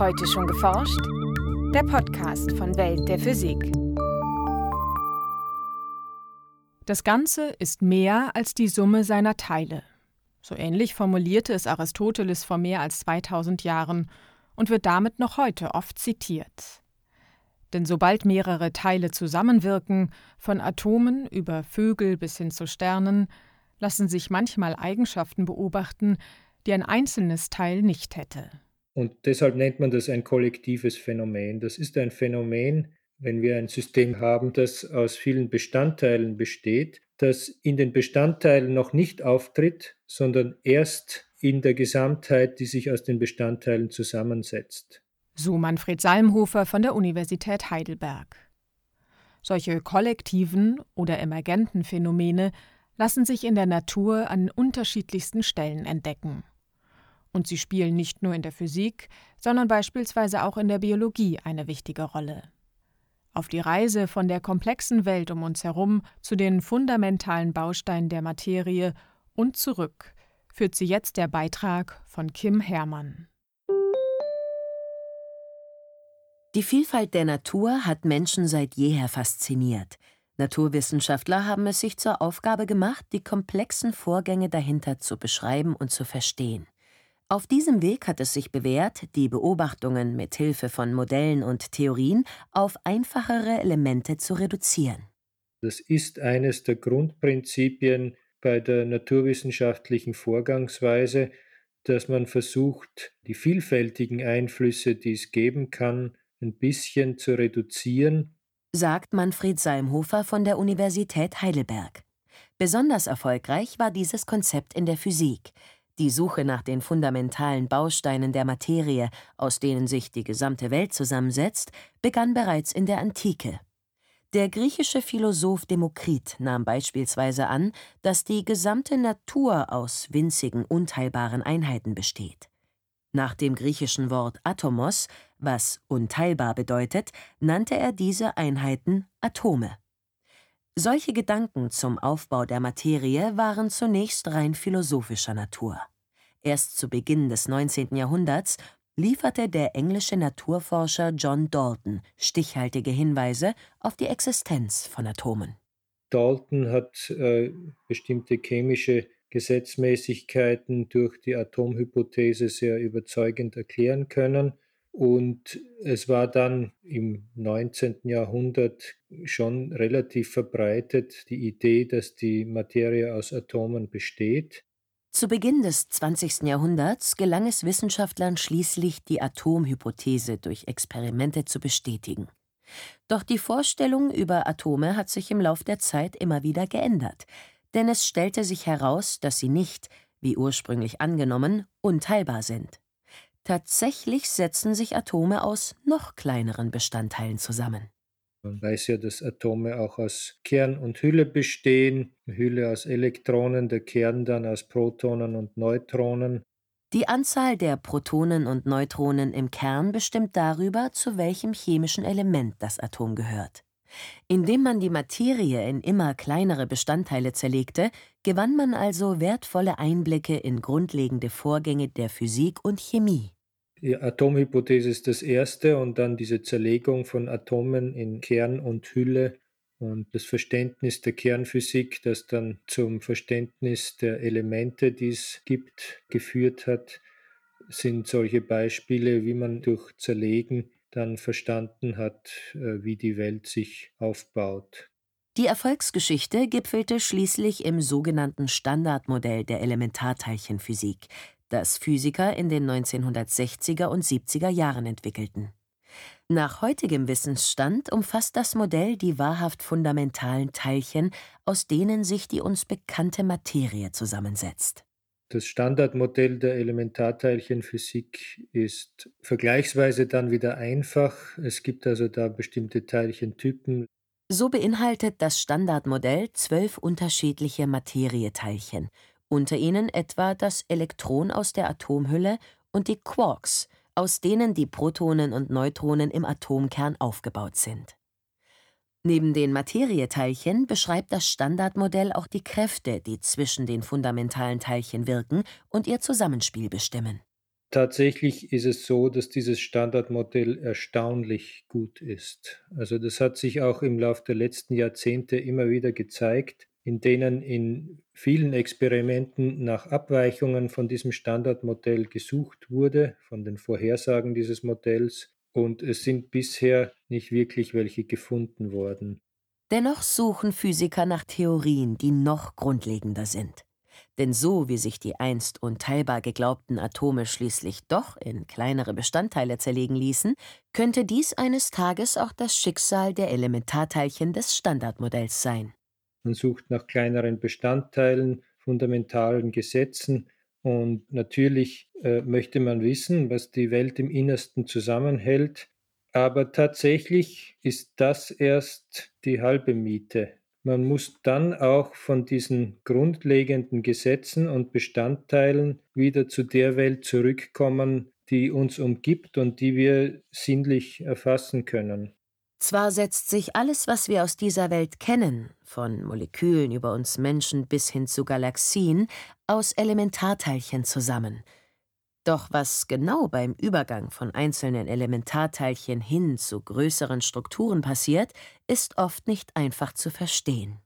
Heute schon geforscht? Der Podcast von Welt der Physik. Das Ganze ist mehr als die Summe seiner Teile. So ähnlich formulierte es Aristoteles vor mehr als 2000 Jahren und wird damit noch heute oft zitiert. Denn sobald mehrere Teile zusammenwirken, von Atomen über Vögel bis hin zu Sternen, lassen sich manchmal Eigenschaften beobachten, die ein einzelnes Teil nicht hätte. Und deshalb nennt man das ein kollektives Phänomen. Das ist ein Phänomen, wenn wir ein System haben, das aus vielen Bestandteilen besteht, das in den Bestandteilen noch nicht auftritt, sondern erst in der Gesamtheit, die sich aus den Bestandteilen zusammensetzt. So Manfred Salmhofer von der Universität Heidelberg. Solche kollektiven oder emergenten Phänomene lassen sich in der Natur an unterschiedlichsten Stellen entdecken. Und sie spielen nicht nur in der Physik, sondern beispielsweise auch in der Biologie eine wichtige Rolle. Auf die Reise von der komplexen Welt um uns herum zu den fundamentalen Bausteinen der Materie und zurück führt sie jetzt der Beitrag von Kim Herrmann. Die Vielfalt der Natur hat Menschen seit jeher fasziniert. Naturwissenschaftler haben es sich zur Aufgabe gemacht, die komplexen Vorgänge dahinter zu beschreiben und zu verstehen. Auf diesem Weg hat es sich bewährt, die Beobachtungen mit Hilfe von Modellen und Theorien auf einfachere Elemente zu reduzieren. Das ist eines der Grundprinzipien bei der naturwissenschaftlichen Vorgangsweise, dass man versucht, die vielfältigen Einflüsse, die es geben kann, ein bisschen zu reduzieren, sagt Manfred Salmhofer von der Universität Heidelberg. Besonders erfolgreich war dieses Konzept in der Physik. Die Suche nach den fundamentalen Bausteinen der Materie, aus denen sich die gesamte Welt zusammensetzt, begann bereits in der Antike. Der griechische Philosoph Demokrit nahm beispielsweise an, dass die gesamte Natur aus winzigen, unteilbaren Einheiten besteht. Nach dem griechischen Wort Atomos, was unteilbar bedeutet, nannte er diese Einheiten Atome. Solche Gedanken zum Aufbau der Materie waren zunächst rein philosophischer Natur. Erst zu Beginn des 19. Jahrhunderts lieferte der englische Naturforscher John Dalton stichhaltige Hinweise auf die Existenz von Atomen. Dalton hat äh, bestimmte chemische Gesetzmäßigkeiten durch die Atomhypothese sehr überzeugend erklären können. Und es war dann im 19. Jahrhundert schon relativ verbreitet die Idee, dass die Materie aus Atomen besteht. Zu Beginn des 20. Jahrhunderts gelang es Wissenschaftlern schließlich, die Atomhypothese durch Experimente zu bestätigen. Doch die Vorstellung über Atome hat sich im Lauf der Zeit immer wieder geändert, denn es stellte sich heraus, dass sie nicht, wie ursprünglich angenommen, unteilbar sind. Tatsächlich setzen sich Atome aus noch kleineren Bestandteilen zusammen. Man weiß ja, dass Atome auch aus Kern und Hülle bestehen. Hülle aus Elektronen, der Kern dann aus Protonen und Neutronen. Die Anzahl der Protonen und Neutronen im Kern bestimmt darüber, zu welchem chemischen Element das Atom gehört. Indem man die Materie in immer kleinere Bestandteile zerlegte, gewann man also wertvolle Einblicke in grundlegende Vorgänge der Physik und Chemie. Die Atomhypothese ist das erste und dann diese Zerlegung von Atomen in Kern und Hülle und das Verständnis der Kernphysik, das dann zum Verständnis der Elemente, die es gibt, geführt hat, sind solche Beispiele, wie man durch Zerlegen dann verstanden hat, äh, wie die Welt sich aufbaut. Die Erfolgsgeschichte gipfelte schließlich im sogenannten Standardmodell der Elementarteilchenphysik, das Physiker in den 1960er und 70er Jahren entwickelten. Nach heutigem Wissensstand umfasst das Modell die wahrhaft fundamentalen Teilchen, aus denen sich die uns bekannte Materie zusammensetzt. Das Standardmodell der Elementarteilchenphysik ist vergleichsweise dann wieder einfach. Es gibt also da bestimmte Teilchentypen. So beinhaltet das Standardmodell zwölf unterschiedliche Materieteilchen unter ihnen etwa das Elektron aus der Atomhülle und die Quarks, aus denen die Protonen und Neutronen im Atomkern aufgebaut sind. Neben den Materieteilchen beschreibt das Standardmodell auch die Kräfte, die zwischen den fundamentalen Teilchen wirken und ihr Zusammenspiel bestimmen. Tatsächlich ist es so, dass dieses Standardmodell erstaunlich gut ist. Also das hat sich auch im Laufe der letzten Jahrzehnte immer wieder gezeigt, in denen in vielen Experimenten nach Abweichungen von diesem Standardmodell gesucht wurde, von den Vorhersagen dieses Modells, und es sind bisher nicht wirklich welche gefunden worden. Dennoch suchen Physiker nach Theorien, die noch grundlegender sind. Denn so wie sich die einst unteilbar geglaubten Atome schließlich doch in kleinere Bestandteile zerlegen ließen, könnte dies eines Tages auch das Schicksal der Elementarteilchen des Standardmodells sein. Man sucht nach kleineren Bestandteilen, fundamentalen Gesetzen und natürlich äh, möchte man wissen, was die Welt im Innersten zusammenhält. Aber tatsächlich ist das erst die halbe Miete. Man muss dann auch von diesen grundlegenden Gesetzen und Bestandteilen wieder zu der Welt zurückkommen, die uns umgibt und die wir sinnlich erfassen können. Zwar setzt sich alles, was wir aus dieser Welt kennen, von Molekülen über uns Menschen bis hin zu Galaxien, aus Elementarteilchen zusammen. Doch was genau beim Übergang von einzelnen Elementarteilchen hin zu größeren Strukturen passiert, ist oft nicht einfach zu verstehen.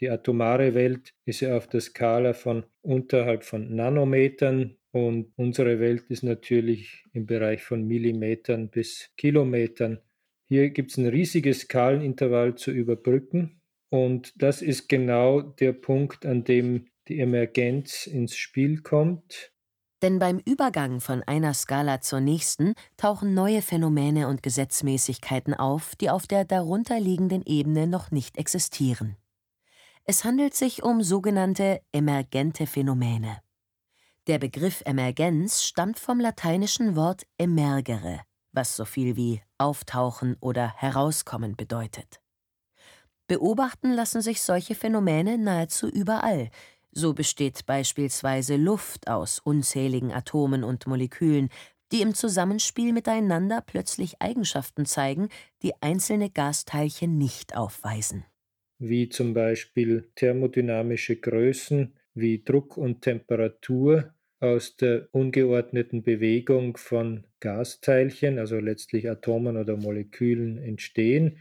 Die atomare Welt ist ja auf der Skala von unterhalb von Nanometern und unsere Welt ist natürlich im Bereich von Millimetern bis Kilometern. Hier gibt es ein riesiges Skalenintervall zu überbrücken und das ist genau der Punkt, an dem die Emergenz ins Spiel kommt. Denn beim Übergang von einer Skala zur nächsten tauchen neue Phänomene und Gesetzmäßigkeiten auf, die auf der darunterliegenden Ebene noch nicht existieren. Es handelt sich um sogenannte emergente Phänomene. Der Begriff Emergenz stammt vom lateinischen Wort emergere, was so viel wie auftauchen oder herauskommen bedeutet. Beobachten lassen sich solche Phänomene nahezu überall. So besteht beispielsweise Luft aus unzähligen Atomen und Molekülen, die im Zusammenspiel miteinander plötzlich Eigenschaften zeigen, die einzelne Gasteilchen nicht aufweisen. Wie zum Beispiel thermodynamische Größen wie Druck und Temperatur aus der ungeordneten Bewegung von Gasteilchen, also letztlich Atomen oder Molekülen, entstehen.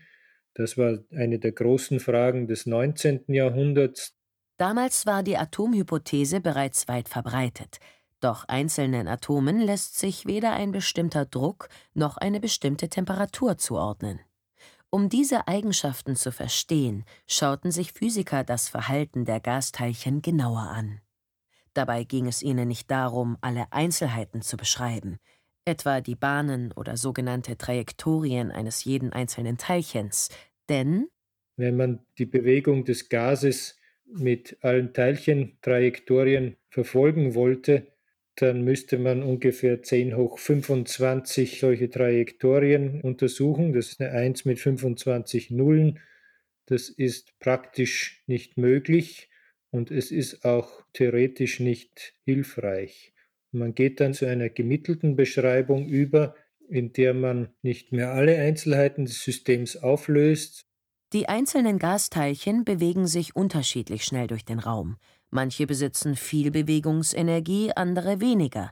Das war eine der großen Fragen des 19. Jahrhunderts. Damals war die Atomhypothese bereits weit verbreitet. Doch einzelnen Atomen lässt sich weder ein bestimmter Druck noch eine bestimmte Temperatur zuordnen. Um diese Eigenschaften zu verstehen, schauten sich Physiker das Verhalten der Gasteilchen genauer an. Dabei ging es ihnen nicht darum, alle Einzelheiten zu beschreiben, etwa die Bahnen oder sogenannte Trajektorien eines jeden einzelnen Teilchens, denn wenn man die Bewegung des Gases mit allen Teilchentrajektorien verfolgen wollte, dann müsste man ungefähr 10 hoch 25 solche Trajektorien untersuchen. Das ist eine 1 mit 25 Nullen. Das ist praktisch nicht möglich und es ist auch theoretisch nicht hilfreich. Man geht dann zu einer gemittelten Beschreibung über, in der man nicht mehr alle Einzelheiten des Systems auflöst. Die einzelnen Gasteilchen bewegen sich unterschiedlich schnell durch den Raum. Manche besitzen viel Bewegungsenergie, andere weniger.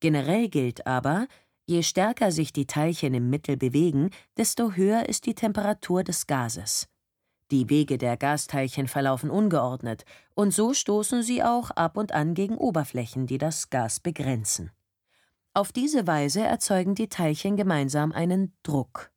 Generell gilt aber, je stärker sich die Teilchen im Mittel bewegen, desto höher ist die Temperatur des Gases. Die Wege der Gasteilchen verlaufen ungeordnet, und so stoßen sie auch ab und an gegen Oberflächen, die das Gas begrenzen. Auf diese Weise erzeugen die Teilchen gemeinsam einen Druck.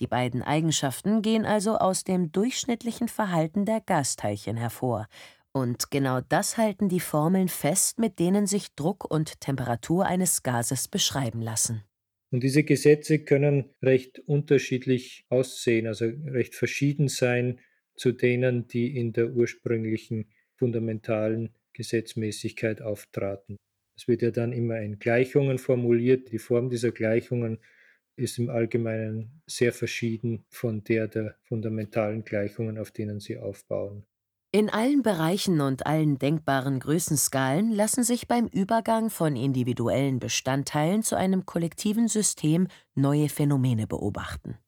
Die beiden Eigenschaften gehen also aus dem durchschnittlichen Verhalten der Gasteilchen hervor, und genau das halten die Formeln fest, mit denen sich Druck und Temperatur eines Gases beschreiben lassen. Und diese Gesetze können recht unterschiedlich aussehen, also recht verschieden sein zu denen, die in der ursprünglichen fundamentalen Gesetzmäßigkeit auftraten. Es wird ja dann immer in Gleichungen formuliert. Die Form dieser Gleichungen ist im Allgemeinen sehr verschieden von der der fundamentalen Gleichungen, auf denen sie aufbauen. In allen Bereichen und allen denkbaren Größenskalen lassen sich beim Übergang von individuellen Bestandteilen zu einem kollektiven System neue Phänomene beobachten.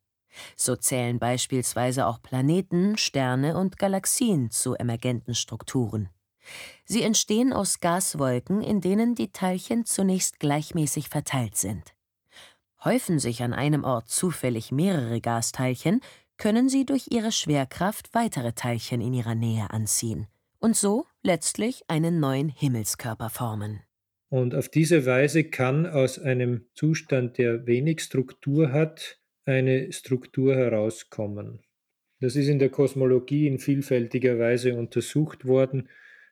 So zählen beispielsweise auch Planeten, Sterne und Galaxien zu emergenten Strukturen. Sie entstehen aus Gaswolken, in denen die Teilchen zunächst gleichmäßig verteilt sind. Häufen sich an einem Ort zufällig mehrere Gasteilchen, können sie durch ihre Schwerkraft weitere Teilchen in ihrer Nähe anziehen und so letztlich einen neuen Himmelskörper formen. Und auf diese Weise kann aus einem Zustand, der wenig Struktur hat, eine Struktur herauskommen. Das ist in der Kosmologie in vielfältiger Weise untersucht worden.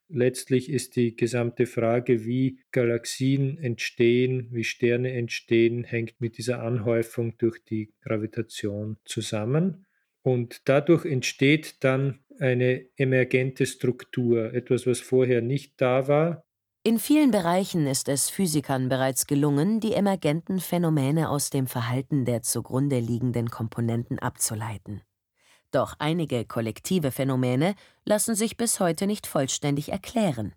Letztlich ist die gesamte Frage, wie Galaxien entstehen, wie Sterne entstehen, hängt mit dieser Anhäufung durch die Gravitation zusammen. Und dadurch entsteht dann eine emergente Struktur, etwas, was vorher nicht da war, in vielen Bereichen ist es Physikern bereits gelungen, die emergenten Phänomene aus dem Verhalten der zugrunde liegenden Komponenten abzuleiten. Doch einige kollektive Phänomene lassen sich bis heute nicht vollständig erklären.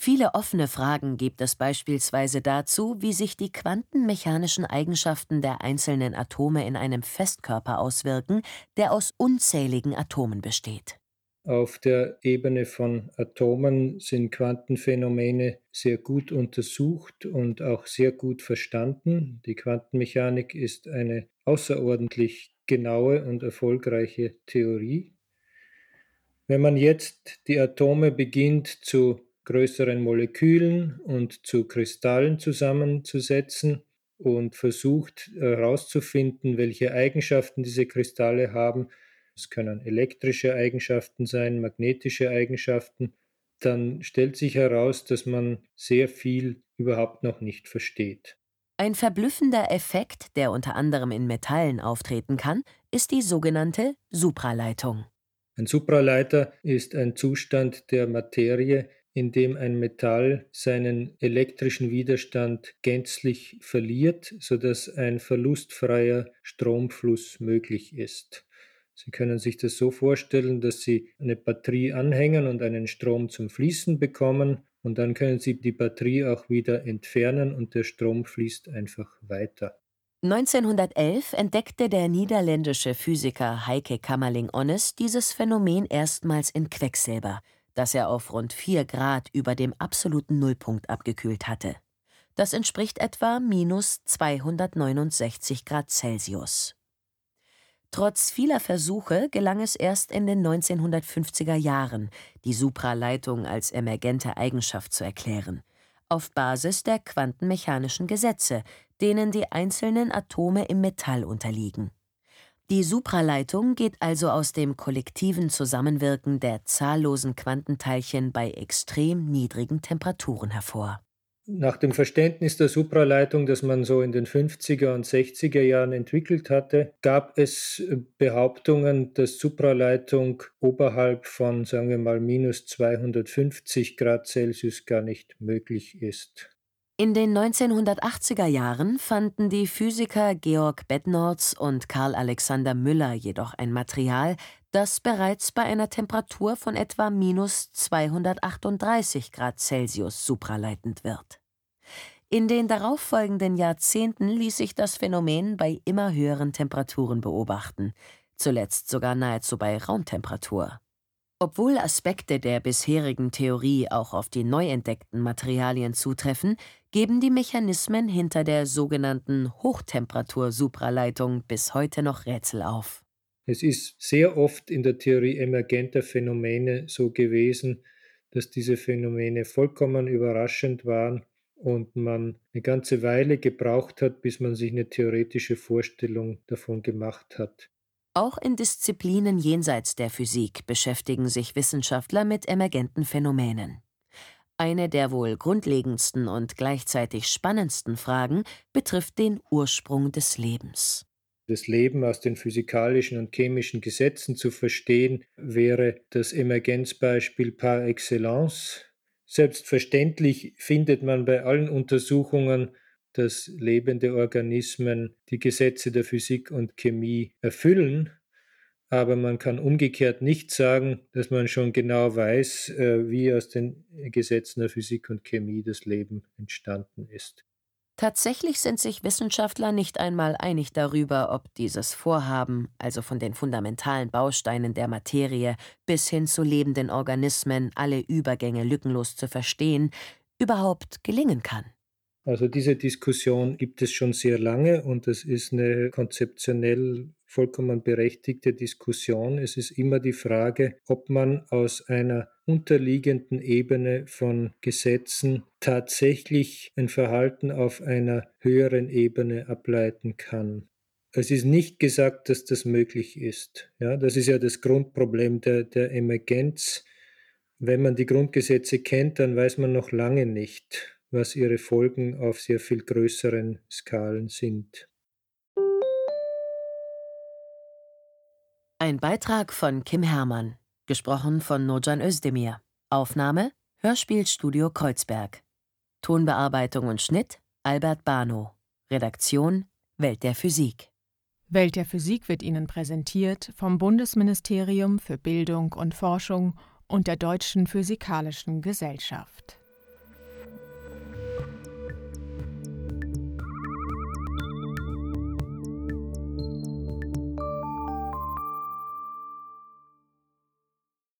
Viele offene Fragen gibt es beispielsweise dazu, wie sich die quantenmechanischen Eigenschaften der einzelnen Atome in einem Festkörper auswirken, der aus unzähligen Atomen besteht. Auf der Ebene von Atomen sind Quantenphänomene sehr gut untersucht und auch sehr gut verstanden. Die Quantenmechanik ist eine außerordentlich genaue und erfolgreiche Theorie. Wenn man jetzt die Atome beginnt zu größeren Molekülen und zu Kristallen zusammenzusetzen und versucht herauszufinden, welche Eigenschaften diese Kristalle haben, es können elektrische Eigenschaften sein, magnetische Eigenschaften, dann stellt sich heraus, dass man sehr viel überhaupt noch nicht versteht. Ein verblüffender Effekt, der unter anderem in Metallen auftreten kann, ist die sogenannte Supraleitung. Ein Supraleiter ist ein Zustand der Materie, in dem ein Metall seinen elektrischen Widerstand gänzlich verliert, sodass ein verlustfreier Stromfluss möglich ist. Sie können sich das so vorstellen, dass Sie eine Batterie anhängen und einen Strom zum Fließen bekommen und dann können Sie die Batterie auch wieder entfernen und der Strom fließt einfach weiter. 1911 entdeckte der niederländische Physiker Heike Kammerling-Onnes dieses Phänomen erstmals in Quecksilber, das er auf rund 4 Grad über dem absoluten Nullpunkt abgekühlt hatte. Das entspricht etwa minus 269 Grad Celsius. Trotz vieler Versuche gelang es erst in den 1950er Jahren, die Supraleitung als emergente Eigenschaft zu erklären, auf Basis der quantenmechanischen Gesetze, denen die einzelnen Atome im Metall unterliegen. Die Supraleitung geht also aus dem kollektiven Zusammenwirken der zahllosen Quantenteilchen bei extrem niedrigen Temperaturen hervor. Nach dem Verständnis der Supraleitung, das man so in den 50er und 60er Jahren entwickelt hatte, gab es äh, Behauptungen, dass Supraleitung oberhalb von, sagen wir mal, minus 250 Grad Celsius gar nicht möglich ist. In den 1980er Jahren fanden die Physiker Georg Bednorz und Karl Alexander Müller jedoch ein Material, das bereits bei einer Temperatur von etwa minus 238 Grad Celsius supraleitend wird. In den darauffolgenden Jahrzehnten ließ sich das Phänomen bei immer höheren Temperaturen beobachten, zuletzt sogar nahezu bei Raumtemperatur. Obwohl Aspekte der bisherigen Theorie auch auf die neu entdeckten Materialien zutreffen, geben die Mechanismen hinter der sogenannten Hochtemperatur-Supraleitung bis heute noch Rätsel auf. Es ist sehr oft in der Theorie emergenter Phänomene so gewesen, dass diese Phänomene vollkommen überraschend waren und man eine ganze Weile gebraucht hat, bis man sich eine theoretische Vorstellung davon gemacht hat. Auch in Disziplinen jenseits der Physik beschäftigen sich Wissenschaftler mit emergenten Phänomenen. Eine der wohl grundlegendsten und gleichzeitig spannendsten Fragen betrifft den Ursprung des Lebens das Leben aus den physikalischen und chemischen Gesetzen zu verstehen, wäre das Emergenzbeispiel par excellence. Selbstverständlich findet man bei allen Untersuchungen, dass lebende Organismen die Gesetze der Physik und Chemie erfüllen, aber man kann umgekehrt nicht sagen, dass man schon genau weiß, äh, wie aus den Gesetzen der Physik und Chemie das Leben entstanden ist. Tatsächlich sind sich Wissenschaftler nicht einmal einig darüber, ob dieses Vorhaben, also von den fundamentalen Bausteinen der Materie bis hin zu lebenden Organismen alle Übergänge lückenlos zu verstehen, überhaupt gelingen kann. Also diese Diskussion gibt es schon sehr lange und es ist eine konzeptionell vollkommen berechtigte Diskussion. Es ist immer die Frage, ob man aus einer unterliegenden Ebene von Gesetzen tatsächlich ein Verhalten auf einer höheren Ebene ableiten kann. Es ist nicht gesagt, dass das möglich ist. Ja, das ist ja das Grundproblem der, der Emergenz. Wenn man die Grundgesetze kennt, dann weiß man noch lange nicht, was ihre Folgen auf sehr viel größeren Skalen sind. Ein Beitrag von Kim Herrmann, gesprochen von Nojan Özdemir. Aufnahme Hörspielstudio Kreuzberg. Tonbearbeitung und Schnitt Albert Bano. Redaktion Welt der Physik. Welt der Physik wird Ihnen präsentiert vom Bundesministerium für Bildung und Forschung und der Deutschen Physikalischen Gesellschaft.